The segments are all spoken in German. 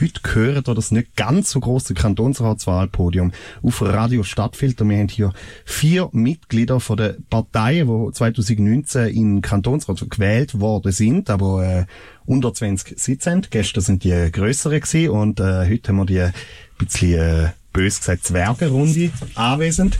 Heute gehört ihr das nicht ganz so grosse Kantonsratswahlpodium auf Radio Stadtfilter. Wir haben hier vier Mitglieder von den Parteien, die 2019 in Kantonsrat gewählt worden sind, aber äh, unter 20 Sitze Gestern sind die grösseren gewesen und äh, heute haben wir die ein bisschen äh, bös gesagt Zwergenrunde anwesend.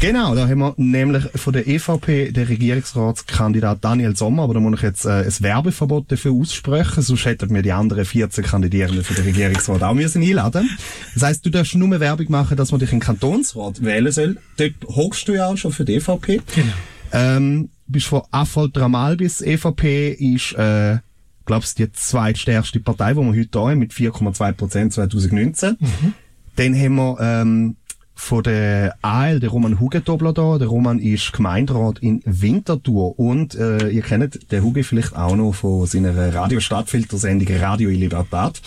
Genau, da haben wir nämlich von der EVP den Regierungsratskandidat Daniel Sommer, aber da muss ich jetzt äh, ein Werbeverbot dafür aussprechen, sonst hätten wir die anderen 14 Kandidierenden für den Regierungsrat auch müssen einladen. Das heisst, du darfst nur Werbung machen, dass man dich in den Kantonsrat wählen soll. Dort hockst du ja auch schon für die EVP. Genau. Ähm, bist von Affolter Dramal bis EVP ist, äh, glaubst die zweitstärkste Partei, die wir heute haben, mit 4,2 Prozent 2019. Mhm. Dann haben wir ähm, von der AL, der Roman Hugendobler da. Der Roman ist Gemeinderat in Winterthur und äh, ihr kennt den Huge vielleicht auch noch von seiner Radio-Stadtfiltersendung Radio in.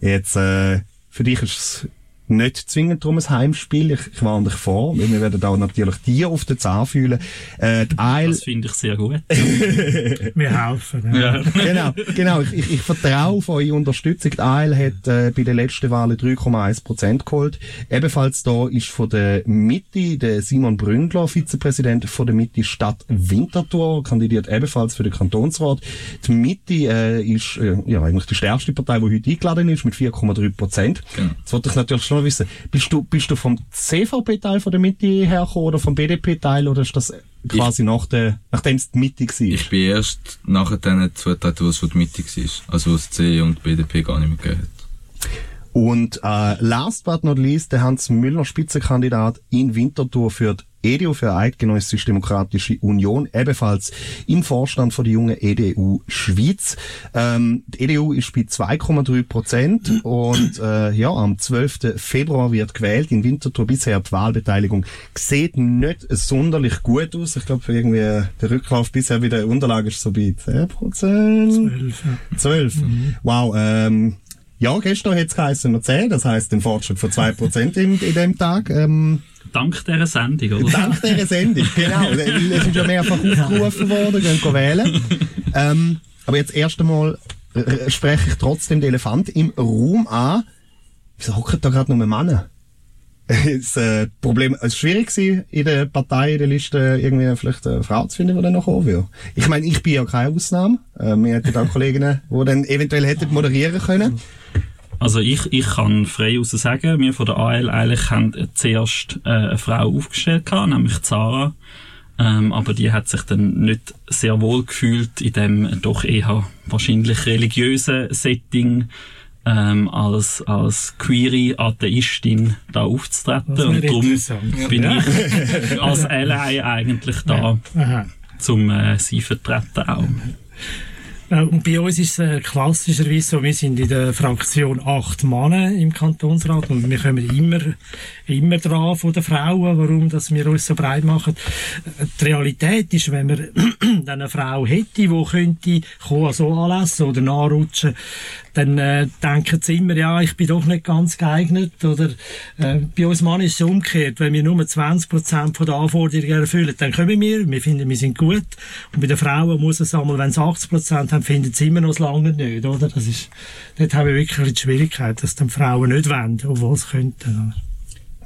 Jetzt, äh, für dich ist es nicht zwingend drum ein Heimspiel. Ich, ich warne dich vor, weil wir werden auch natürlich dir auf den Zahn fühlen. Äh, die Eil das finde ich sehr gut. wir helfen. Ja. ja. genau, genau. Ich, ich, ich vertraue auf eure Unterstützung. Die Eil hat äh, bei den letzten Wahlen 3,1 Prozent geholt. Ebenfalls da ist von der Mitte der Simon Bründler, Vizepräsident von der Mitte Stadt Winterthur, kandidiert ebenfalls für den Kantonsrat. Die Mitte äh, ist äh, ja eigentlich die stärkste Partei, die heute eingeladen ist, mit 4,3 Prozent. Genau. Jetzt wollte ich natürlich schon wissen, bist du, bist du vom CVP-Teil von der Mitte hergekommen oder vom BDP-Teil oder ist das quasi ich, nach der, nachdem es die Mitte war? Ich bin erst nachher dann zugetreten, was die Mitte war. Also was C und BDP gar nicht mehr gegeben hat. Und äh, last but not least, der Hans Müller, Spitzenkandidat in Winterthur für die EDU für Eidgenössische Demokratische Union, ebenfalls im Vorstand von der jungen EDU Schweiz. Ähm, die EDU ist bei 2,3 Prozent und äh, ja, am 12. Februar wird gewählt. In Winterthur bisher die Wahlbeteiligung sieht nicht sonderlich gut aus. Ich glaube, irgendwie der Rücklauf bisher wieder Unterlage ist so bei 10 Prozent. 12. 12. Mhm. Wow, ähm, ja, gestern hat es geheißen noch 10, das heisst den Fortschritt von 2% in, in dem Tag. Ähm, Dank dieser Sendung, oder? Dank dieser Sendung, genau. Es ist ja mehrfach aufgerufen worden, gehen wählen. Ähm, aber jetzt erst einmal äh, spreche ich trotzdem den Elefant im Raum an. Wieso hocken da gerade nur Männer? das äh, Problem, es war schwierig in der Partei, in der Liste, irgendwie vielleicht eine Frau zu finden, die dann noch kommen will. Ich meine, ich bin ja keine Ausnahme. Äh, wir hätten auch Kolleginnen, die dann eventuell hätten moderieren können. Also ich, ich kann frei aus sagen, wir von der AL eigentlich haben zuerst äh, eine Frau aufgestellt gehabt, nämlich Zara. Ähm, aber die hat sich dann nicht sehr wohl gefühlt in dem doch eher wahrscheinlich religiösen Setting ähm, als, als queere Atheistin da aufzutreten. Und darum bin ja. ich als Ally eigentlich da, ja. zum äh, sie vertreten auch. Äh, und bei uns ist es äh, klassischerweise so, wir sind in der Fraktion acht Männer im Kantonsrat und wir kommen immer, immer dran von den Frauen, warum dass wir uns so breit machen. Äh, die Realität ist, wenn man eine Frau hätte, die könnte so anlassen oder nachrutschen, dann äh, denken sie immer, ja, ich bin doch nicht ganz geeignet. Oder äh, bei uns Mann ist es umgekehrt. Wenn wir nur 20% der Anforderungen erfüllen, dann kommen wir, wir finden, wir sind gut. Und bei den Frauen muss es einmal, wenn sie 80% haben, finden sie immer noch lange nicht, oder? Das ist, dort haben wir wirklich die Schwierigkeit, dass die Frauen nicht wollen, obwohl sie könnten.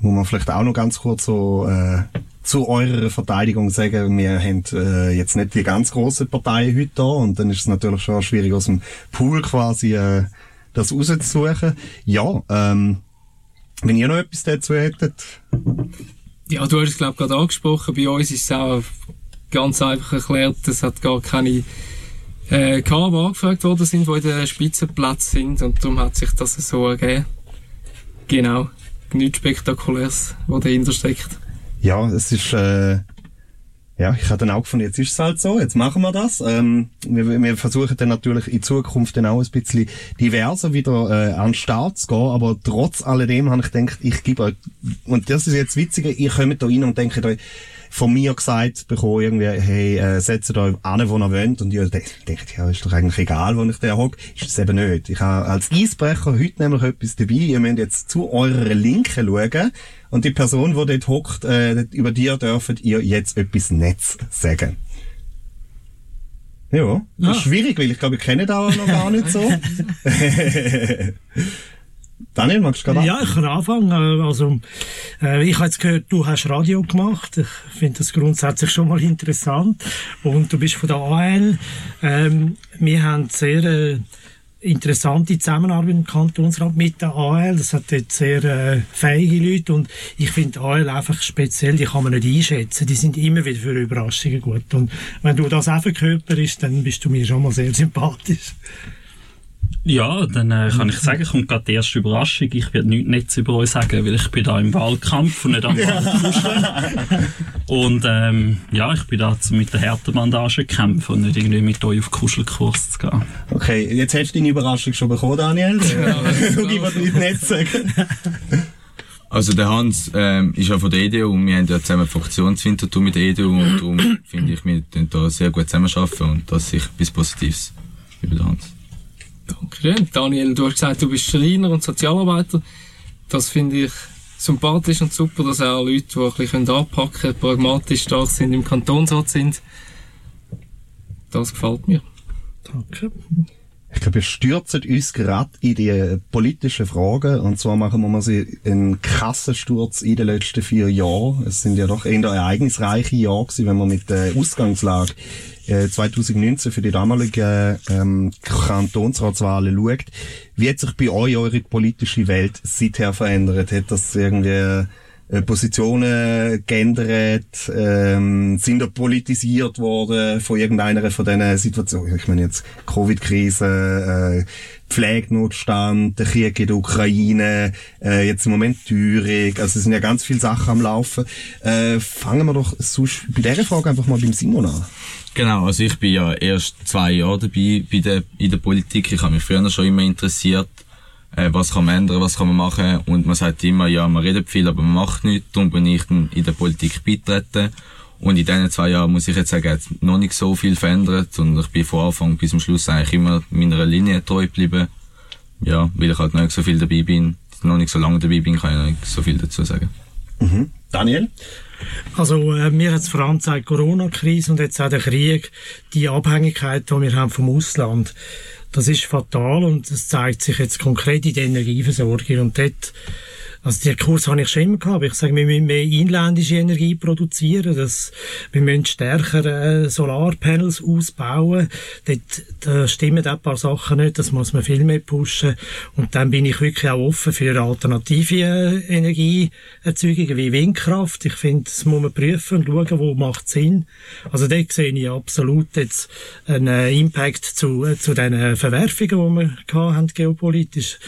Muss man vielleicht auch noch ganz kurz so äh, zu eurer Verteidigung sagen, wir haben äh, jetzt nicht die ganz große Partei heute da und dann ist es natürlich schon schwierig aus dem Pool quasi äh, das rauszusuchen. Ja, ähm, wenn ihr noch etwas dazu hättet. Ja, du hast es glaube ich gerade angesprochen, bei uns ist es auch ganz einfach erklärt, es hat gar keine äh, die angefragt worden sind, die in den Spitzenplatz sind und darum hat sich das so ergeben. Genau. Nichts Spektakuläres, was dahinter steckt ja, es ist, äh, ja, ich habe dann auch gefunden, jetzt ist es halt so, jetzt machen wir das. Ähm, wir, wir versuchen dann natürlich in Zukunft dann auch ein bisschen diverser wieder äh, an den Start zu gehen, aber trotz alledem habe ich gedacht, ich gebe und das ist jetzt witziger, ihr kommt da rein und denkt euch, von mir gesagt bekommen, irgendwie, hey, äh, setzt euch an, wo ihr wollt. Und ich denke, ja, ist doch eigentlich egal, wo ich da hocke. Ist es eben nicht. Ich habe als Eisbrecher heute nämlich etwas dabei. Ihr müsst jetzt zu eurer Linken schauen. Und die Person, die dort hockt, äh, über die dürft ihr jetzt etwas Netz sagen. Ja, das ah. schwierig, weil ich glaube, ich kenne da noch gar nicht so. Daniel, magst du gerade Ja, ich kann anfangen. Also, äh, ich habe jetzt gehört, du hast Radio gemacht. Ich finde das grundsätzlich schon mal interessant. Und du bist von der AL. Ähm, wir haben sehr äh, interessante Zusammenarbeit im Kantonsrat mit der AL. Das hat dort sehr äh, fähige Leute und ich finde AL einfach speziell, die kann man nicht einschätzen. Die sind immer wieder für Überraschungen gut. Und wenn du das auch verkörperst, dann bist du mir schon mal sehr sympathisch. Ja, dann äh, kann ich sagen, kommt gerade die erste Überraschung. Ich werde nichts Netz über euch sagen, weil ich bin da im Wahlkampf und nicht am Wahlkuscheln. und ähm, ja, ich bin da mit der Härtebandage kämpfen und nicht irgendwie mit euch auf Kuschelkurs zu gehen. Okay, jetzt hast du deine Überraschung schon bekommen, Daniel. Ja, du gibst nicht Netz sagen. Also der Hans ähm, ist ja von der EDU und wir haben ja zusammen Fraktionswintertour mit der EDU und darum finde ich, wir können da sehr gut zusammenarbeiten und das ist sicher etwas Positives über den Hans. Danke. Daniel, du hast gesagt, du bist Schreiner und Sozialarbeiter. Das finde ich sympathisch und super, dass auch Leute, die ein bisschen anpacken können, pragmatisch stark sind, im Kantonsrat sind. Das gefällt mir. Danke. Ich glaube, wir stürzen uns gerade in die politischen Fragen. Und zwar machen wir mal einen krassen Sturz in den letzten vier Jahren. Es sind ja doch eher ereignisreiche Jahre gewesen, wenn man mit der Ausgangslage äh, 2019 für die damalige ähm, Kantonsratswahlen schaut. Wie hat sich bei euch eure politische Welt seither verändert? Hat das irgendwie äh, Positionen geändert, ähm, sind da politisiert worden von irgendeiner von diesen Situationen. Ich meine jetzt Covid-Krise, äh, Pflegenotstand, der Krieg in der Ukraine, äh, jetzt im Moment Thüringen, also es sind ja ganz viele Sachen am Laufen. Äh, fangen wir doch sonst bei dieser Frage einfach mal beim Simon an. Genau, also ich bin ja erst zwei Jahre dabei bei der, in der Politik. Ich habe mich früher schon immer interessiert, äh, was kann man ändern, was kann man machen. Und man sagt immer, ja, man redet viel, aber man macht nichts. Darum bin ich dann in der Politik beitreten. Und in diesen zwei Jahren muss ich jetzt sagen, hat noch nicht so viel verändert. Und ich bin von Anfang bis zum Schluss eigentlich immer meiner Linie treu geblieben. Ja, weil ich halt noch nicht so viel dabei bin. Noch nicht so lange dabei bin, kann ich noch nicht so viel dazu sagen. Mhm. Daniel? Also äh, mir hat es vor allem die Corona-Krise und jetzt auch der Krieg, die Abhängigkeit, die wir haben vom Ausland. Das ist fatal und das zeigt sich jetzt konkret in der Energieversorgung. Und dort also den Kurs habe ich schon immer gehabt, ich sage, wir müssen mehr inländische Energie produzieren, dass wir müssen stärker äh, Solarpanels ausbauen. Dort da stimmen ein paar Sachen nicht, das muss man viel mehr pushen. Und dann bin ich wirklich auch offen für alternative äh, Energieerzeugungen wie Windkraft. Ich finde, das muss man prüfen und schauen, wo macht Sinn. Also dort sehe ich absolut jetzt einen äh, Impact zu, äh, zu den Verwerfungen, die wir gehabt haben, geopolitisch.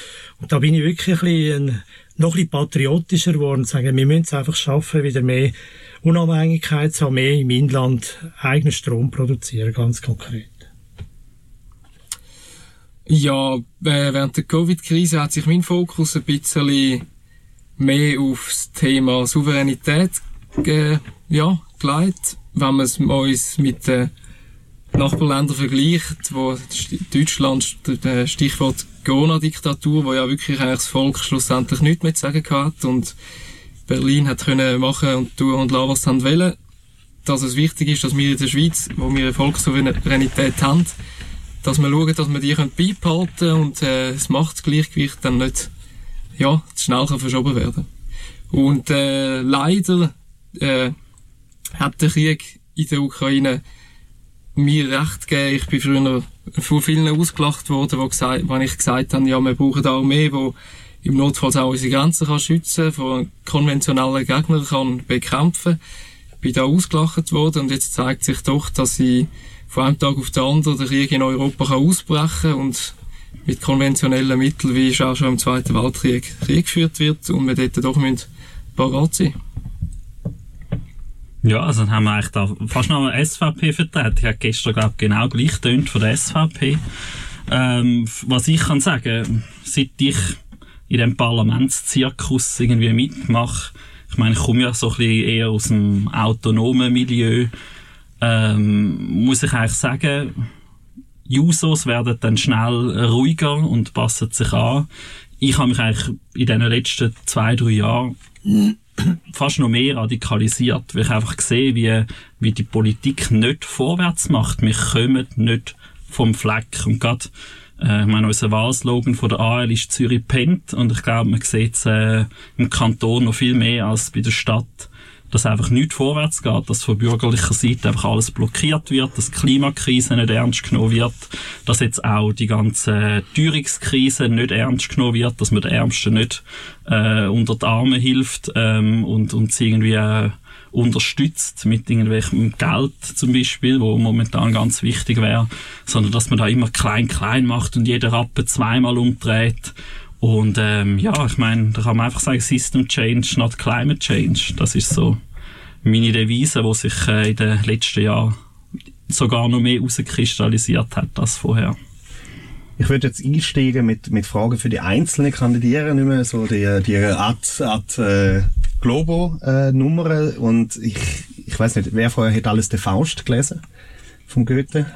Und da bin ich wirklich ein bisschen noch ein bisschen patriotischer geworden und sagen, wir müssen es einfach schaffen, wieder mehr Unabhängigkeit zu haben, mehr im Inland eigenen Strom produzieren, ganz konkret. Ja, äh, während der Covid-Krise hat sich mein Fokus ein bisschen mehr aufs Thema Souveränität ge ja, geleitet. Wenn man es uns mit den Nachbarländern vergleicht, wo Deutschland, Stichwort Corona-Diktatur, wo ja wirklich eigentlich das Volk schlussendlich nichts mehr zu sagen hat und Berlin hat können machen und tun und lassen, was sie wollen. Dass es wichtig ist, dass wir in der Schweiz, wo wir eine Volkssouveränität haben, dass wir schauen, dass wir die beibehalten können und äh, das Machtsgleichgewicht dann nicht ja, zu schnell kann verschoben werden Und äh, leider äh, hat der Krieg in der Ukraine mir recht gegeben. Ich bin früher von vielen ausgelacht worden, wo, gesagt, wo ich gesagt habe, ja, wir brauchen eine Armee, die im Notfall auch unsere Grenzen kann schützen, von konventionellen Gegnern kann bekämpfen. Ich bin da ausgelacht worden und jetzt zeigt sich doch, dass ich von einem Tag auf den anderen der Krieg in Europa kann ausbrechen und mit konventionellen Mitteln, wie es auch schon im Zweiten Weltkrieg Krieg geführt wird und wir dort doch müssen parat sein ja, also dann haben wir eigentlich da fast noch eine SVP vertreten. Ich habe gestern, glaube ich, genau gleich tönt von der SVP. Ähm, was ich kann sagen, seit ich in dem Parlamentszirkus irgendwie mitmache, ich meine, ich komme ja so ein bisschen eher aus dem autonomen Milieu, ähm, muss ich eigentlich sagen, Jusos werden dann schnell ruhiger und passen sich an. Ich habe mich eigentlich in den letzten zwei, drei Jahren fast noch mehr radikalisiert, weil ich einfach sehe, wie, wie die Politik nicht vorwärts macht. Wir kommen nicht vom Fleck. Und gerade Äh, ich meine, unser Wahlslogan von der AL ist Zürich pennt und ich glaube, man sieht es äh, im Kanton noch viel mehr als bei der Stadt dass einfach nichts vorwärts geht, dass von bürgerlicher Seite einfach alles blockiert wird, dass die Klimakrise nicht ernst genommen wird, dass jetzt auch die ganze Teuerungskrise nicht ernst genommen wird, dass man den Ärmsten nicht äh, unter die Arme hilft ähm, und, und sie irgendwie äh, unterstützt mit irgendwelchem Geld zum Beispiel, wo momentan ganz wichtig wäre, sondern dass man da immer klein klein macht und jeder Rappe zweimal umdreht und ähm, ja, ich meine, da kann man einfach sagen, System Change, not Climate Change. Das ist so meine Devise, die sich äh, in den letzten Jahren sogar noch mehr herauskristallisiert hat als vorher. Ich würde jetzt einsteigen mit, mit Fragen für die einzelnen Kandidierenden, nicht mehr so die, die Ad, Ad äh, Globo-Nummern. Äh, und ich, ich weiß nicht, wer vorher hat alles den Faust gelesen vom Goethe?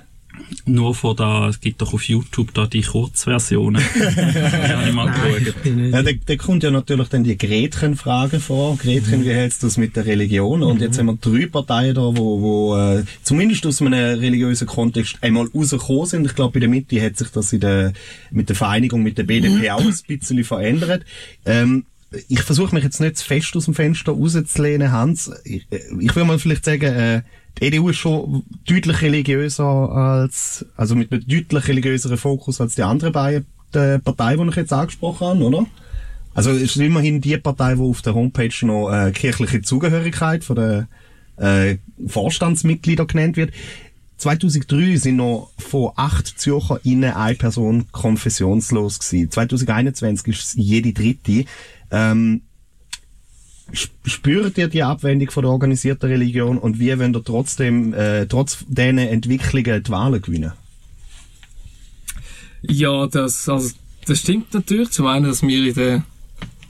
Nur von da, es gibt doch auf YouTube da die Kurzversionen. habe ich mal geschaut. Ja, da, da kommt ja natürlich dann die Gretchen-Frage vor. Gretchen, mhm. wie hältst du das mit der Religion? Und mhm. jetzt haben wir drei Parteien da, wo, wo äh, zumindest aus einem religiösen Kontext einmal rausgekommen sind. Ich glaube, bei der Mitte hat sich das in der, mit der Vereinigung mit der BDP auch ein bisschen verändert. Ähm, ich versuche mich jetzt nicht zu fest aus dem Fenster rauszulehnen, Hans. Ich, äh, ich würde mal vielleicht sagen, äh, die EDU ist schon deutlich religiöser als, also mit einem deutlich religiöseren Fokus als die anderen beiden Parteien, die ich jetzt angesprochen habe, oder? Also es ist immerhin die Partei, die auf der Homepage noch äh, kirchliche Zugehörigkeit von den äh, Vorstandsmitgliedern genannt wird. 2003 sind noch von acht Zürcher innen eine Person konfessionslos gewesen. 2021 ist jede dritte. Ähm, spürt ihr die Abwendung von der organisierten Religion und wie wollt ihr trotzdem, äh, trotz diesen Entwicklungen die Wahlen gewinnen? Ja, das, also, das stimmt natürlich. Zum einen, dass wir in der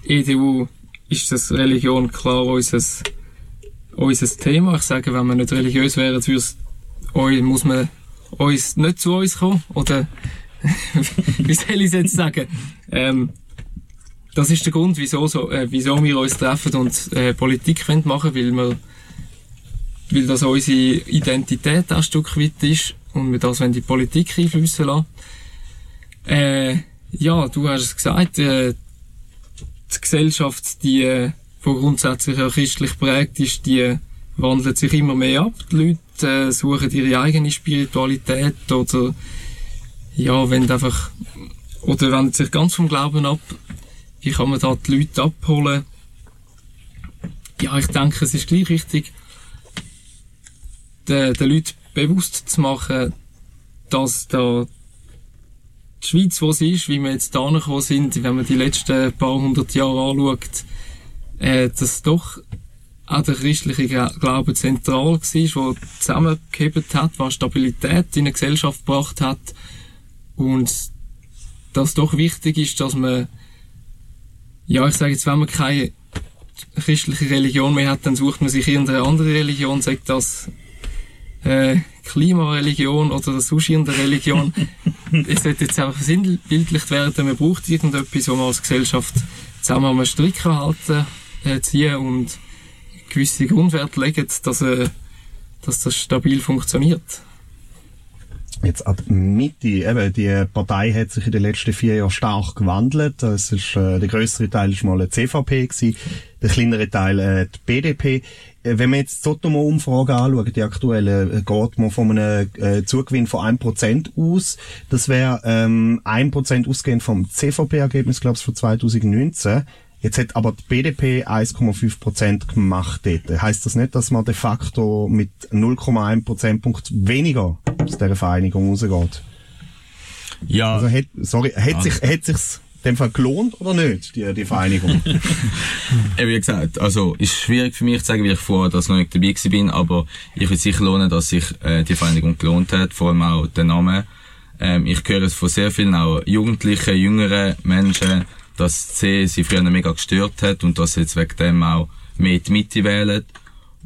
EDU ist das Religion klar unser, unser Thema. Ich sage, wenn wir nicht religiös wären, muss man uns nicht zu uns kommen. Oder wie soll ich es jetzt sagen? Ähm, das ist der Grund, wieso, so, äh, wieso wir uns treffen und äh, Politik machen weil wir weil das unsere Identität ein Stück weit ist und wir das in die Politik einflüssen lassen. Äh, ja, du hast es gesagt, äh, die Gesellschaft, die äh, grundsätzlich auch christlich prägt ist, die wandelt sich immer mehr ab. Die Leute äh, suchen ihre eigene Spiritualität oder ja, wenn einfach oder wenden sich ganz vom Glauben ab wie kann man da die Leute abholen? Ja, ich denke, es ist gleich wichtig, den, den Leuten bewusst zu machen, dass da die Schweiz, wo sie ist, wie wir jetzt da gekommen sind, wenn man die letzten paar hundert Jahre anschaut, äh, dass doch auch der christliche Glaube zentral war, der zusammengehebt hat, was Stabilität in eine Gesellschaft gebracht hat und dass doch wichtig ist, dass man ja, ich sage jetzt, wenn man keine christliche Religion mehr hat, dann sucht man sich irgendeine andere Religion, sagt das äh, Klimareligion oder sonst irgendeine Religion. es sollte jetzt einfach sinnbildlich werden, man braucht irgendetwas, wo man als Gesellschaft zusammen am Stricken halten, äh, ziehen und gewisse Grundwerte legen, dass, äh, dass das stabil funktioniert. Jetzt ab Mitte, eben, die Partei hat sich in den letzten vier Jahren stark gewandelt. Es ist, äh, der größere Teil ist mal eine CVP gewesen, der kleinere Teil äh, die BDP. Äh, wenn man jetzt die Sotomo-Umfrage anschaut, die aktuelle, äh, geht man von einem äh, Zugewinn von 1% aus. Das wäre ähm, 1% ausgehend vom CVP-Ergebnis, glaube ich, von 2019. Jetzt hat aber die BDP 1,5 Prozent gemacht dort. Heißt das nicht, dass man de facto mit 0,1 Prozentpunkt weniger aus dieser Vereinigung rausgeht? Ja. Also hat, sorry, hat also. sich, hat sich's dem Fall gelohnt oder nicht, die, die Vereinigung? wie gesagt, also, ist schwierig für mich zu sagen, weil ich vorher das noch nicht dabei bin, aber ich würde sicher lohnen, dass sich, äh, die Vereinigung gelohnt hat, vor allem auch der Name. Ähm, ich höre es von sehr vielen auch Jugendlichen, jüngeren Menschen, dass C sie früher mega gestört hat und dass sie jetzt wegen dem auch mehr die Mitte wählen.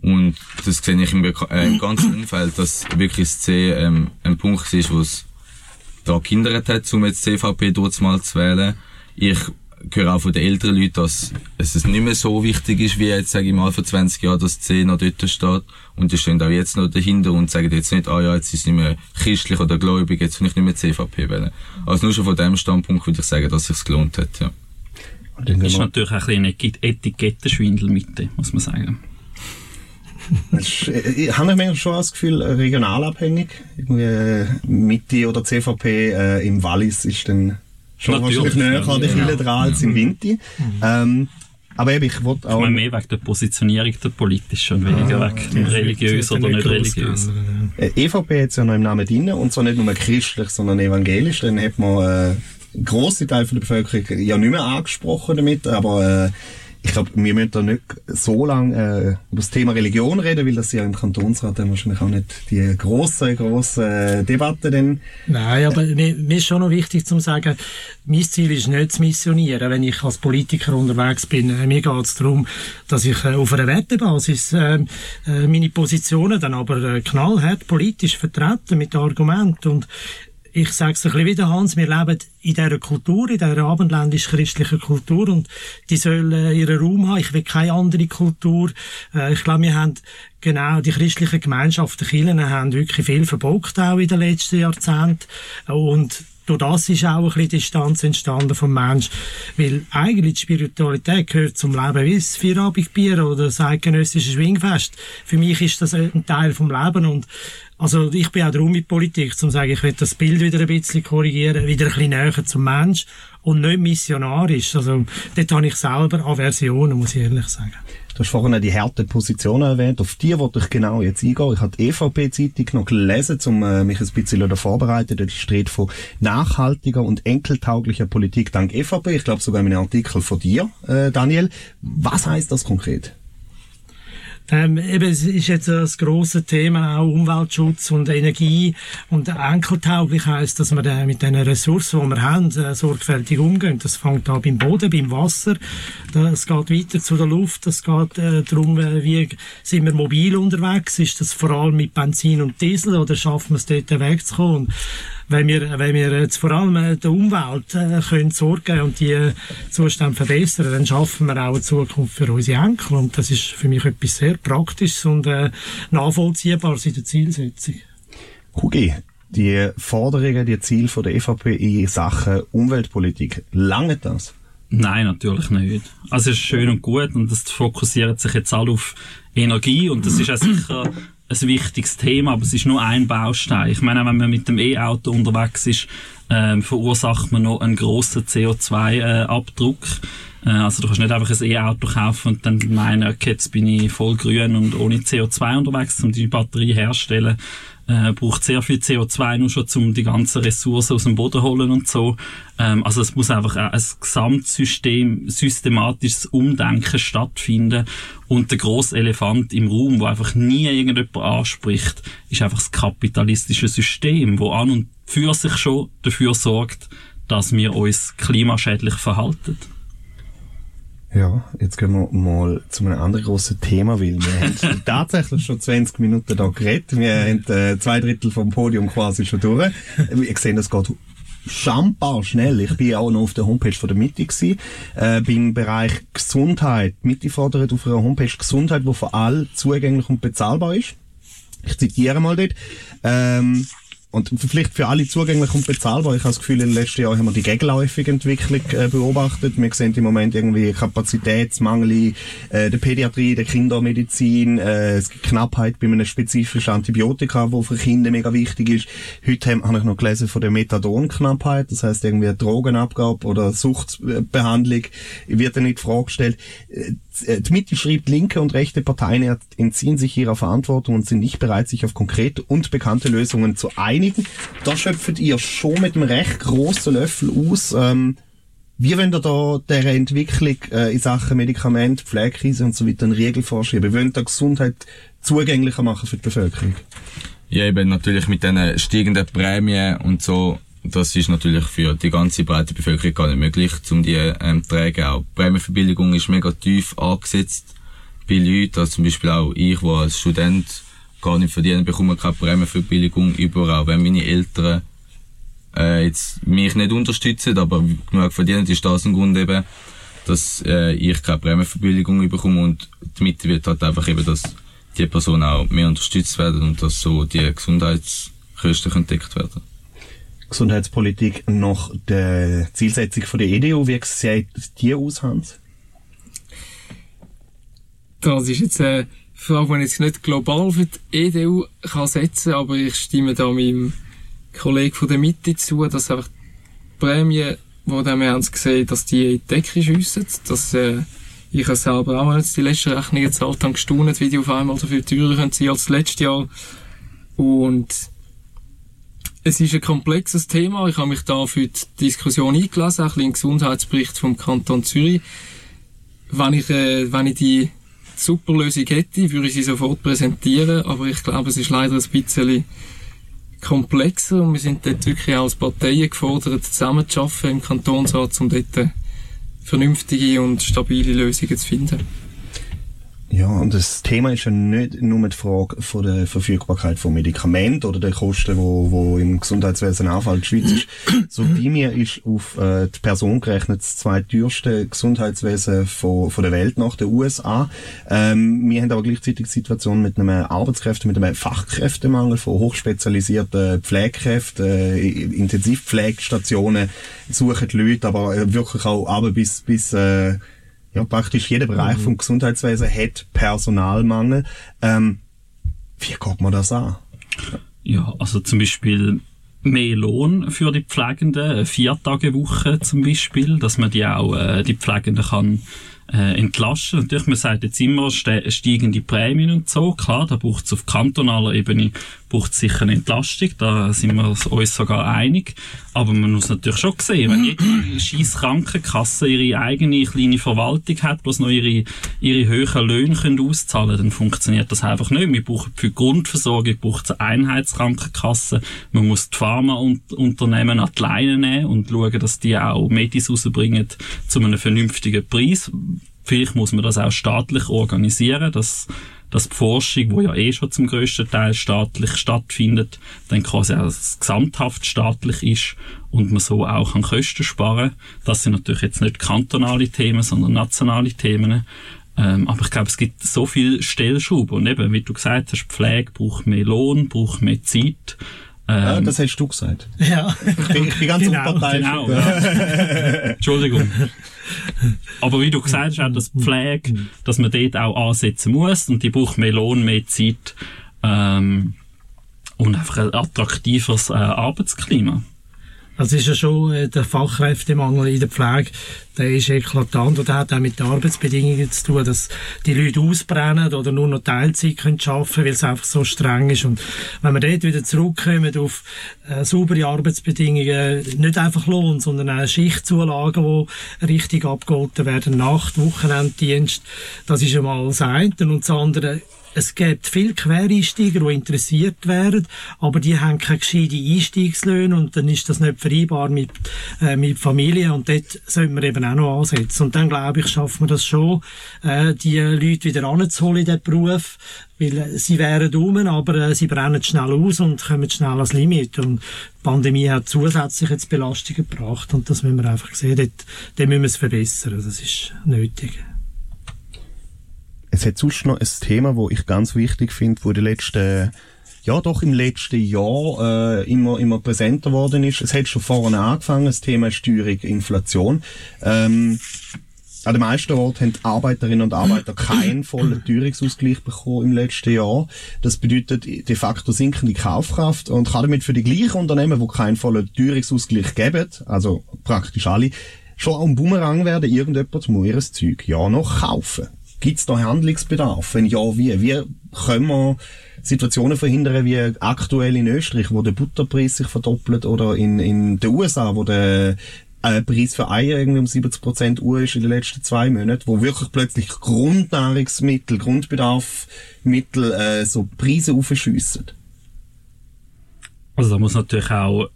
Und das sehe ich im, äh, im ganzen Umfeld, dass wirklich das C ähm, ein Punkt ist, wo es da gehindert hat, um jetzt CVP mal zu wählen. Ich höre auch von den älteren Leuten, dass es nicht mehr so wichtig ist, wie jetzt, sage ich mal, vor 20 Jahren, dass die C noch dort steht. Und die stehen auch jetzt noch dahinter und sagen jetzt nicht, ah ja, jetzt ist es nicht mehr christlich oder gläubig, jetzt will ich nicht mehr CVP wählen. Also nur schon von dem Standpunkt würde ich sagen, dass es sich gelohnt hat, ja. Dann ist natürlich ein bisschen Etikettenschwindel mit, muss man sagen. Ich äh, habe ich schon das Gefühl, regionalabhängig. Irgendwie Mitte oder CVP äh, im Wallis ist dann schon Natürlich, wahrscheinlich näher an der Kille dran als im Winter. Mhm. Ähm, aber eben, ich wollte auch... Ich meine, mehr wegen der Positionierung der politischen und weniger ah, wegen religiös oder nicht religiös. Äh, EVP hat es ja noch im Namen drin, und zwar nicht nur christlich, sondern evangelisch. Dann hat man äh, grosse Teil von der Bevölkerung ja nicht mehr angesprochen damit, aber äh, ich glaube, wir müssen da nicht so lange äh, über das Thema Religion reden, weil das ja im Kantonsrat dann wahrscheinlich auch nicht die grosse, grosse Debatte dann. Nein, aber mir, mir ist schon noch wichtig zu sagen, mein Ziel ist nicht zu missionieren, wenn ich als Politiker unterwegs bin. Äh, mir geht es darum, dass ich äh, auf einer Wertebasis äh, äh, meine Positionen dann aber äh, knallhart politisch vertrete mit Argumenten und ich sage es ein bisschen wieder, Hans, wir leben in dieser Kultur, in dieser abendländisch-christlichen Kultur und die soll äh, ihren Raum haben. Ich will keine andere Kultur. Äh, ich glaube, wir haben genau die christlichen Gemeinschaften, Kirchen haben wirklich viel verbockt auch in den letzten Jahrzehnten und durch das ist auch ein bisschen Distanz entstanden vom Mensch. Weil eigentlich die Spiritualität gehört zum Leben wie das Vierabendbier oder das eidgenössische Schwingfest. Für mich ist das ein Teil vom Leben und also ich bin auch darum mit Politik, um zu sagen, ich will das Bild wieder ein bisschen korrigieren, wieder ein bisschen näher zum Mensch und nicht missionarisch. Also dort habe ich selber Aversionen, muss ich ehrlich sagen. Du hast vorhin die harten Positionen erwähnt, auf die wollte ich genau jetzt eingehen. Ich habe die EVP-Zeitung noch gelesen, um äh, mich ein bisschen vorbereiten. Da steht von nachhaltiger und enkeltauglicher Politik dank EVP. Ich glaube sogar in einem Artikel von dir, äh, Daniel. Was heißt das konkret? Ähm, eben, es ist jetzt das große Thema auch Umweltschutz und Energie und enkeltauglich heißt, dass wir da mit den Ressourcen, die wir haben, äh, sorgfältig umgehen. Das fängt an beim Boden, beim Wasser, das geht weiter zu der Luft, das geht äh, darum, äh, wie sind wir mobil unterwegs, ist das vor allem mit Benzin und Diesel oder schaffen wir es dort wegzukommen? Wenn wir, wenn wir jetzt vor allem äh, der Umwelt äh, können sorgen und die äh, Zustände verbessern, dann schaffen wir auch eine Zukunft für unsere Enkel und das ist für mich etwas sehr Praktisches und äh, Nachvollziehbares in der Zielsetzung. Hugi, die Forderungen, die Ziele von der EVP in Sachen Umweltpolitik, lange das? Nein, natürlich nicht. Also es ist schön und gut und das fokussiert sich jetzt alle auf Energie und das ist auch sicher ein wichtiges Thema, aber es ist nur ein Baustein. Ich meine, wenn man mit dem E-Auto unterwegs ist, ähm, verursacht man noch einen grossen CO2-Abdruck. Äh, also du kannst nicht einfach ein E-Auto kaufen und dann meinen, okay, jetzt bin ich voll grün und ohne CO2 unterwegs, um die Batterie herzustellen äh, braucht sehr viel CO2 nur schon, um die ganzen Ressourcen aus dem Boden holen und so. Ähm, also es muss einfach ein Gesamtsystem, systematisches Umdenken stattfinden. Und der grosse Elefant im Raum, wo einfach nie irgendjemand anspricht, ist einfach das kapitalistische System, wo an und für sich schon dafür sorgt, dass wir uns klimaschädlich verhalten. Ja, jetzt gehen wir mal zu einem anderen grossen Thema, weil wir haben tatsächlich schon 20 Minuten da geredet. Wir haben äh, zwei Drittel vom Podium quasi schon durch. Wir sehen, das geht schambar schnell. Ich bin auch noch auf der Homepage von der Mitte gewesen, äh, beim Bereich Gesundheit. Mitte fordert auf einer Homepage Gesundheit, wo für alle zugänglich und bezahlbar ist. Ich zitiere mal dort. Ähm, und vielleicht für alle zugänglich und bezahlbar. Ich habe das Gefühl, in den letzten Jahren haben wir die gegenläufige Entwicklung äh, beobachtet. Wir sehen im Moment irgendwie Kapazitätsmangel äh, der Pädiatrie, der Kindermedizin. Äh, es gibt Knappheit bei einem spezifischen Antibiotika, wo für Kinder mega wichtig ist. Heute habe ich noch gelesen von der Methadonknappheit. Das heißt irgendwie Drogenabgabe oder Suchtbehandlung wird ja nicht vorgestellt. Äh, äh, die Mitte schreibt, linke und rechte Parteien entziehen sich ihrer Verantwortung und sind nicht bereit, sich auf konkrete und bekannte Lösungen zu einigen. Da schöpft ihr schon mit einem recht grossen Löffel aus. Ähm, wie wollt ihr da der Entwicklung äh, in Sachen Medikament, Pflegekrise und so weiter einen Riegel vorschieben? Wie wollt ihr Gesundheit zugänglicher machen für die Bevölkerung? Ja, eben natürlich mit den steigenden Prämien und so das ist natürlich für die ganze breite Bevölkerung gar nicht möglich, um die ähm, tragen. Auch die Prämienverbilligung ist mega tief angesetzt bei Leuten, also zum Beispiel auch ich, der als Student gar nicht verdienen, bekomme keine Prämienverbilligung über, auch wenn meine Eltern äh, jetzt mich nicht unterstützen, aber genug verdienen, ist das ein Grund eben, dass äh, ich keine Prämienverbilligung bekomme und die Mitte wird halt einfach eben, dass die Person auch mehr unterstützt werden und dass so die Gesundheitskosten entdeckt werden. Gesundheitspolitik nach der Zielsetzung von der EDU, wie sieht die aus, Hans? Das ist jetzt eine Frage, die ich jetzt nicht global für die EDU kann setzen kann, aber ich stimme da meinem Kollegen von der Mitte zu, dass einfach die Prämie, die wir haben gesehen, dass die in die Decke schiessen, dass äh, ich selber auch, als die letzten Rechnungen gezahlt habe, gestaunt, wie die auf einmal so viel teurer können sein als letztes Jahr. Und es ist ein komplexes Thema. Ich habe mich da für die Diskussion eingelesen, ein bisschen Gesundheitsbericht vom Kanton Zürich. Wenn ich, äh, wenn ich die super Lösung hätte, würde ich sie sofort präsentieren, aber ich glaube, es ist leider ein bisschen komplexer und wir sind dort wirklich auch als Parteien gefordert, zusammenzuarbeiten im Kantonsrat, um dort vernünftige und stabile Lösungen zu finden. Ja, und das Thema ist ja nicht nur die Frage von der Verfügbarkeit von Medikamenten oder der Kosten, wo, wo im Gesundheitswesen anfallen. Die Schweiz ist, so wie mir ist auf äh, die Person gerechnet, das zweiteuerste Gesundheitswesen von, von der Welt nach den USA. Ähm, wir haben aber gleichzeitig die Situation mit einem Arbeitskräfte, mit einem Fachkräftemangel von hochspezialisierten Pflegekräften, äh, Intensivpflegestationen suchen die Leute, aber äh, wirklich auch aber bis, bis äh, ja, praktisch jeder Bereich mhm. vom Gesundheitswesen hat Personalmangel. Ähm, wie guckt man das an? Ja, also zum Beispiel mehr Lohn für die Pflegenden, vier Tage Woche zum Beispiel, dass man die auch, äh, die Pflegenden kann äh, entlasten. Natürlich, man sagt jetzt immer steigende Prämien und so. Klar, da braucht es auf kantonaler Ebene braucht sicher eine Entlastung, da sind wir uns sogar einig. Aber man muss natürlich schon sehen, wenn jede scheiß Krankenkasse ihre eigene kleine Verwaltung hat, bloß noch ihre, ihre höheren Löhne können auszahlen dann funktioniert das einfach nicht. Wir brauchen für Grundversorgung braucht es eine Einheitskrankenkasse. Man muss die Pharmaunternehmen an die Leine nehmen und schauen, dass die auch Medis rausbringen zu einem vernünftigen Preis. Vielleicht muss man das auch staatlich organisieren, dass dass die Forschung, wo ja eh schon zum größten Teil staatlich stattfindet, dann quasi auch gesamthaft staatlich ist und man so auch an Kosten sparen. Das sind natürlich jetzt nicht kantonale Themen, sondern nationale Themen. Ähm, aber ich glaube, es gibt so viel Stellschrauben. Und eben, wie du gesagt hast, Pflege braucht mehr Lohn, braucht mehr Zeit. Ähm, ja, das hast du gesagt. Ja. Ich bin, ich bin ganz genau, unparteiisch. Genau, ja. Entschuldigung. Aber wie du gesagt hast, auch das Pflege, dass man dort auch ansetzen muss und die braucht mehr Lohn, mehr Zeit ähm, und einfach ein attraktiveres äh, Arbeitsklima. Also ist ja schon äh, der Fachkräftemangel in der Pflege, der ist eklatant und der hat auch mit den Arbeitsbedingungen zu tun, dass die Leute ausbrennen oder nur noch Teilzeit können arbeiten, weil es einfach so streng ist. Und wenn wir dort wieder zurückkommen auf äh, saubere Arbeitsbedingungen, nicht einfach Lohn, sondern auch Schichtzulagen, die richtig abgeholten werden, Nacht, Wochenenddienst, das ist einmal das eine. Und das andere, es gibt viele Quereinsteiger, die interessiert werden, aber die haben keine gescheite Einstiegslöhne und dann ist das nicht vereinbar mit, äh, mit Familie und dort sollten wir eben auch noch ansetzen. Und dann, glaube ich, schaffen wir das schon, äh, die Leute wieder anzuholen in den Beruf, weil äh, sie wären um, aber äh, sie brennen schnell aus und kommen schnell ans Limit. Und die Pandemie hat zusätzlich jetzt Belastungen gebracht und das müssen wir einfach sehen. Dort, dort müssen wir es verbessern. Das ist nötig. Es hat sonst noch ein Thema, wo ich ganz wichtig finde, wo die letzten ja doch im letzten Jahr äh, immer immer präsenter worden ist. Es hat schon vorne angefangen, das Thema Steuerung, Inflation. Ähm, an den meisten Orten haben die Arbeiterinnen und Arbeiter keinen vollen Teuerungsausgleich bekommen im letzten Jahr. Das bedeutet de facto sinkende Kaufkraft und kann damit für die gleichen Unternehmen, die keinen vollen Teuerungsausgleich geben, also praktisch alle, schon auch ein Bumerang werden, irgendjemand muss ihr Zeug ja noch kaufen. Gibt es da Handlungsbedarf? Wenn ja, wie? Wie können wir Situationen verhindern wie aktuell in Österreich, wo der Butterpreis sich verdoppelt oder in, in den USA, wo der äh, Preis für Eier irgendwie um 70 Prozent Uhr ist in den letzten zwei Monaten, wo wirklich plötzlich Grundnahrungsmittel, Grundbedarfsmittel äh, so Preise aufschiessen. Also da muss natürlich auch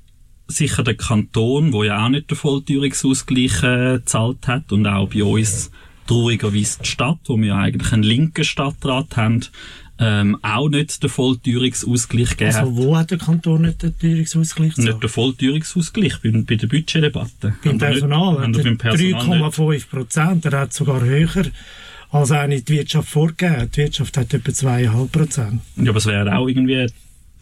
sicher der Kanton, wo ja auch nicht den Volltürungsausgleich äh, gezahlt hat und auch bei uns traurigerweise die Stadt, wo wir eigentlich einen linken Stadtrat haben, ähm, auch nicht den Vollteuerungsausgleich gegeben Also wo hat der Kanton nicht den Teuerungsausgleich gezahlt? Nicht den Vollteuerungsausgleich bei, bei der Budgetdebatte. Beim wir nicht- Personal, haben wir beim der Personal nicht. 3,5 Prozent, der hat sogar höher als eine die Wirtschaft vorgegeben. Die Wirtschaft hat etwa 2,5 Prozent. Ja, aber es wäre auch irgendwie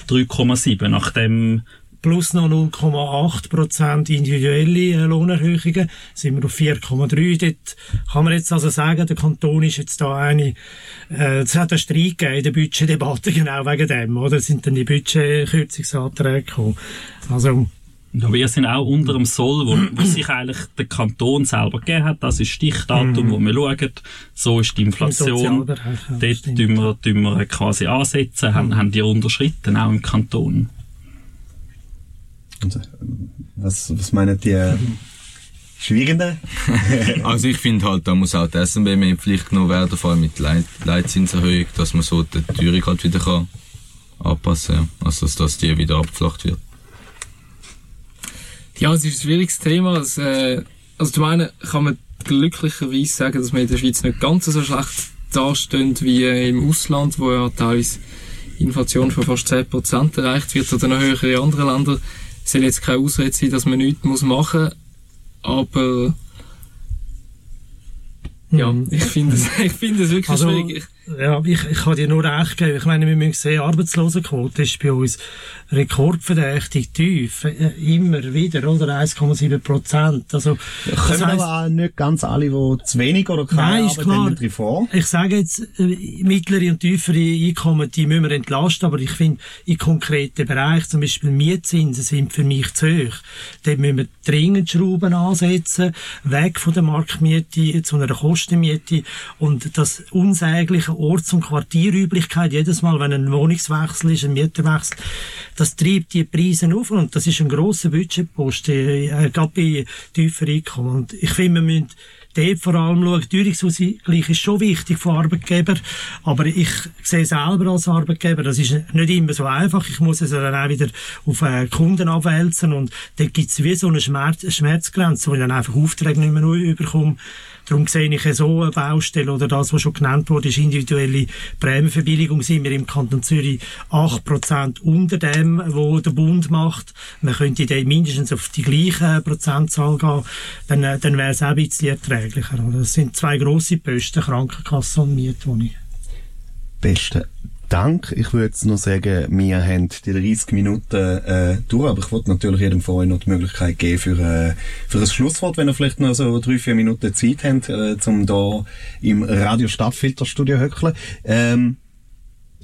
3,7 nachdem Plus noch 0,8 Prozent individuelle äh, Lohnerhöhungen, sind wir auf 4,3. Dort kann man jetzt also sagen, der Kanton ist jetzt da eine, äh, es hat einen Streit gegeben in der Budgetdebatte, genau wegen dem, oder? Es sind dann die Budgetkürzungsanträge gekommen. Also, Ja, wir sind auch unter dem Soll, wo, wo sich eigentlich der Kanton selber gegeben hat. Das ist Stichdatum, wo wir schauen. So ist die Inflation. Dort tun wir, tun wir quasi ansetzen, haben, haben die unterschritten, auch im Kanton. Und, äh, was, was meinen die äh, Schwiegenden? Also ich finde halt, da muss auch die SNB mehr in Pflicht genommen werden, vor allem mit Leit Leitzinserhöhung, dass man so die Teuerung halt wieder kann anpassen kann. Also dass, dass die wieder abgeflacht wird. Ja, es ist ein schwieriges Thema. Es, äh, also zum einen kann man glücklicherweise sagen, dass wir in der Schweiz nicht ganz so schlecht dastehen wie im Ausland, wo ja teilweise Inflation von fast 10% erreicht wird oder noch höher in anderen Ländern. Es soll jetzt keine Ausrede sein, dass man nichts muss machen muss, aber ja, Mhm. ich finde es, ich finde es wirklich Also, schwierig. Ja, ich, ich kann dir nur recht geben. Ich meine, wir müssen sehen, Arbeitslosenquote ist bei uns rekordverdächtig tief. Äh, Immer wieder, oder? 1,7 Prozent. Also, Kommen heisst, aber auch nicht ganz alle, die zu wenig oder keine Nein, ist Arbeit haben, vor. ich sage jetzt, äh, mittlere und tiefere Einkommen, die müssen wir entlasten, aber ich finde, in konkreten Bereichen, zum Beispiel Mietzinsen sind für mich zu hoch. Dort müssen wir dringend Schrauben ansetzen, weg von der Marktmiete zu einer Kostenmiete und das unsägliche Orts- und Quartierüblichkeit, jedes Mal, wenn ein Wohnungswechsel ist, ein Mieterwechsel, das treibt die Preise auf und das ist ein grosser Budgetpost, äh, gerade bei tieferen Einkommen. Und ich finde, wir müssen dort vor allem schauen, Teuerungsausgleich ist schon wichtig von Arbeitgeber, aber ich sehe selber als Arbeitgeber, das ist nicht immer so einfach. Ich muss es dann auch wieder auf äh, Kunden abwälzen und dort gibt es wie so eine Schmerz Schmerzgrenze, wo ich dann einfach Aufträge nicht mehr überkomme. Darum sehe ich so eine Baustelle oder das, was schon genannt wurde, ist individuelle Prämienverbilligung. Sind wir im Kanton Zürich 8% unter dem, wo der Bund macht. Man könnte dann mindestens auf die gleiche Prozentzahl gehen. Dann, äh, dann wäre es auch ein bisschen erträglicher. Das sind zwei grosse Posten, Krankenkasse und Mietwohnung. Besten Dank. Ich würde noch sagen, wir haben die 30 Minuten äh, durch, aber ich wollte natürlich jedem von euch noch die Möglichkeit geben für, äh, für ein Schlusswort, wenn ihr vielleicht noch so drei, vier Minuten Zeit habt, äh, um da im Radio Stadtfilterstudio höckeln. Ähm,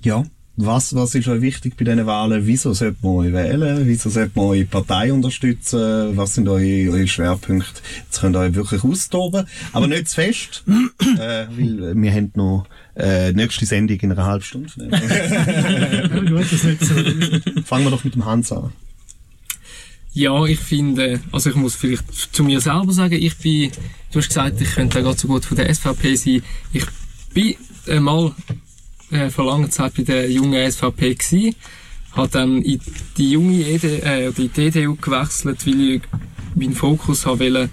ja, was, was ist euch wichtig bei diesen Wahlen? Wieso sollte man euch wählen? Wieso sollte man eure Partei unterstützen? Was sind eure, eure Schwerpunkte? Jetzt könnt ihr euch wirklich austoben. Aber nicht zu fest, äh, weil wir haben noch äh, die nächste Sendung in einer halben Stunde. Fangen wir doch mit dem Hans an. Ja, ich finde, also ich muss vielleicht zu mir selber sagen, ich bin, du hast gesagt, ich könnte gerade so gut von der SVP sein. Ich bin einmal äh, vor langer Zeit bei der jungen SVP gsi, habe dann in die junge ED, äh, die DDU gewechselt, weil ich meinen Fokus habe wollen,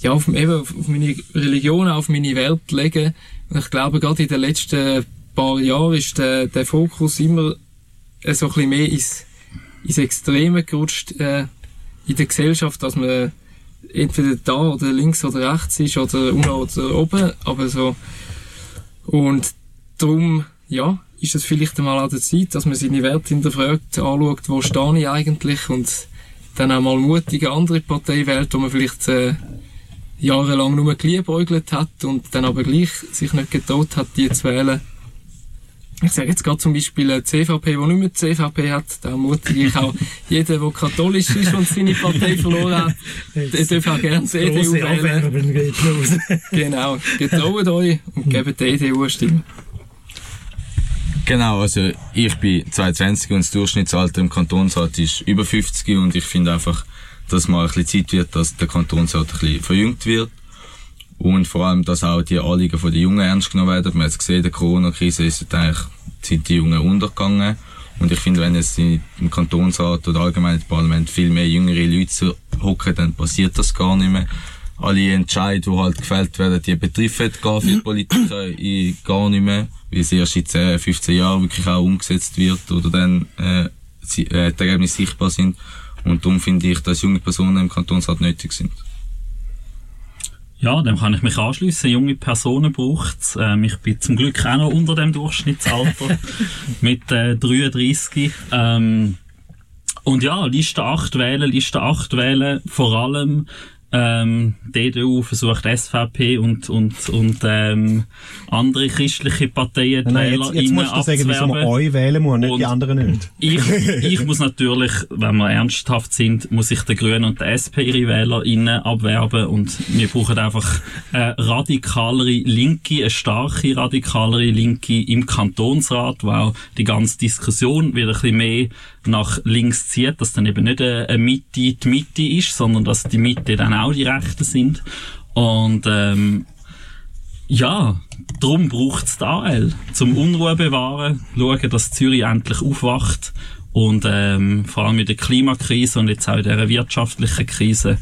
ja, auf, eben auf meine Religion, auf meine Welt legen. Und ich glaube, gerade in den letzten paar Jahren ist der, der Fokus immer äh, so ein bisschen mehr ins, ins Extreme gerutscht äh, in der Gesellschaft, dass man entweder da oder links oder rechts ist oder unten oder oben, aber so. Und darum, ja, ist es vielleicht einmal an der Zeit, dass man seine Werte hinterfragt, anschaut, wo stehe ich eigentlich und dann auch mal mutige andere Partei wählt, wo man vielleicht äh, jahrelang nur geliebäugelt hat und dann aber gleich sich nicht getraut hat, die zu wählen. Ich sage jetzt gerade zum Beispiel eine CVP, die nicht mehr die CVP hat, da ermutige ich auch jeden, der katholisch ist und seine Partei verloren hat, der darf auch gerne die EDU Grosse wählen. Geht los. Genau, getraut euch und gebt der EDU eine Stimme. Genau, also ich bin 22 und das Durchschnittsalter im Kantonsrat ist über 50 und ich finde einfach, dass mal ein bisschen Zeit wird, dass der Kantonsrat ein bisschen verjüngt wird. Und vor allem, dass auch die Anliegen von den Jungen ernst genommen werden. Man hat es gesehen, in der Corona-Krise ist eigentlich, sind die Jungen untergegangen. Und ich finde, wenn jetzt im Kantonsrat oder allgemein im Parlament viel mehr jüngere Leute hocken, dann passiert das gar nicht mehr. Alle Entscheidungen, die halt gefällt werden, die betreffen gar viele Politiker in gar nicht mehr, weil es erst in 10, 15 Jahren wirklich auch umgesetzt wird oder dann äh, äh, die Ergebnisse sichtbar sind. Und darum finde ich, dass junge Personen im Kantonsrat nötig sind. Ja, dem kann ich mich anschließen. Junge Personen braucht's. Ähm, ich bin zum Glück auch noch unter dem Durchschnittsalter mit äh, 33. Ähm, und ja, Liste 8 wählen, Liste 8 wählen, vor allem ähm, die EDU versucht SVP und, und, und ähm, andere christliche Parteien die Nein, Wähler jetzt, jetzt musst du sagen, wieso man euch wählen muss, nicht Und die anderen nicht. ich, ich muss natürlich, wenn wir ernsthaft sind, muss ich den Grünen und der SP ihre WählerInnen abwerben und wir brauchen einfach eine radikalere Linke, eine starke radikalere Linke im Kantonsrat, auch die ganze Diskussion wieder ein bisschen mehr nach links zieht, dass dann eben nicht eine Mitte die Mitte ist, sondern dass die Mitte dann auch die Rechten sind. Und ähm, ja, darum braucht es die AL. Zum Unruhe bewahren, schauen, dass Zürich endlich aufwacht und ähm, vor allem in der Klimakrise und jetzt auch in dieser wirtschaftlichen Krise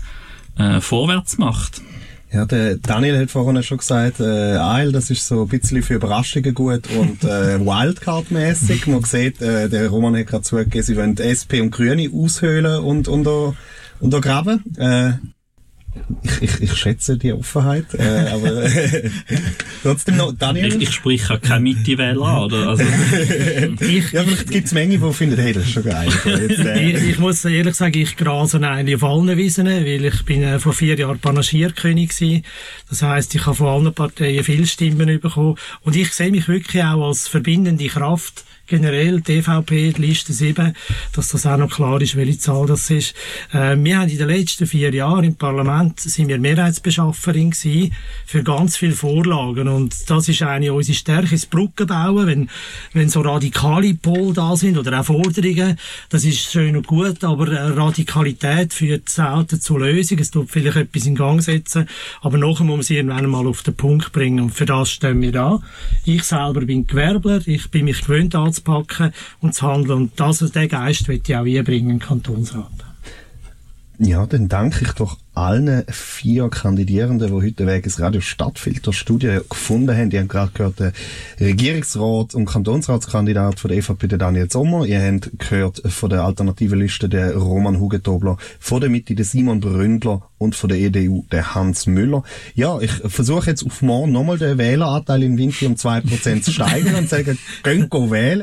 äh, vorwärts macht. Ja, der Daniel hat vorhin schon gesagt, äh, AL, das ist so ein bisschen für Überraschungen gut und äh, Wildcard-mäßig. Man sieht, äh, der Roman hat gerade zugegeben, sie wollen SP und Grüne aushöhlen und unter, untergraben. Äh, ich, ich, ich schätze die Offenheit, äh, aber trotzdem noch, Daniel? Ich, ich spreche keine Mitte-Wähler an, oder? Also, Ich, ja, vielleicht gibt's Menge, die finden, hey, das ist schon geil. Jetzt, äh, ich, ich muss ehrlich sagen, ich grase eigentlich auf allen Wiesen, weil ich bin äh, vor vier Jahren Panagierkönig gewesen. Das heisst, ich habe von allen Parteien viele Stimmen bekommen. Und ich sehe mich wirklich auch als verbindende Kraft generell die EVP, die Liste 7, dass das auch noch klar ist, welche Zahl das ist. Äh, wir haben in den letzten vier Jahren im Parlament sind wir Mehrheitsbeschafferin gewesen für ganz viele Vorlagen. Und das ist eigentlich unsere Stärke, das Brückenbauen, wenn, wenn so radikale Pole da sind oder auch Forderungen, das ist schön und gut, aber äh, Radikalität führt selten zu Lösungen, es tut vielleicht etwas in Gang setzen, aber nachher muss man sie irgendwann mal auf den Punkt bringen. Und für das stehen wir da. Ich selber bin Gewerbler, ich bin mich gewöhnt anzupacken und zu handeln. Und das, den Geist will ich auch einbringen im Kantonsrat. Ja, dann danke ich doch allen vier Kandidierenden, die heute wegen des Radio Stadtfilter-Studie gefunden haben. Die haben gerade gehört, der Regierungsrat und Kantonsratskandidat von der EVP, der Daniel Sommer. Ihr habt gehört von der alternativen Liste der Roman Hugentobler, von der Mitte der Simon Bründler und von der EDU der Hans Müller. Ja, ich versuche jetzt auf morgen nochmal den Wähleranteil in Winter um 2% zu steigern und sagen, gehen go wählen.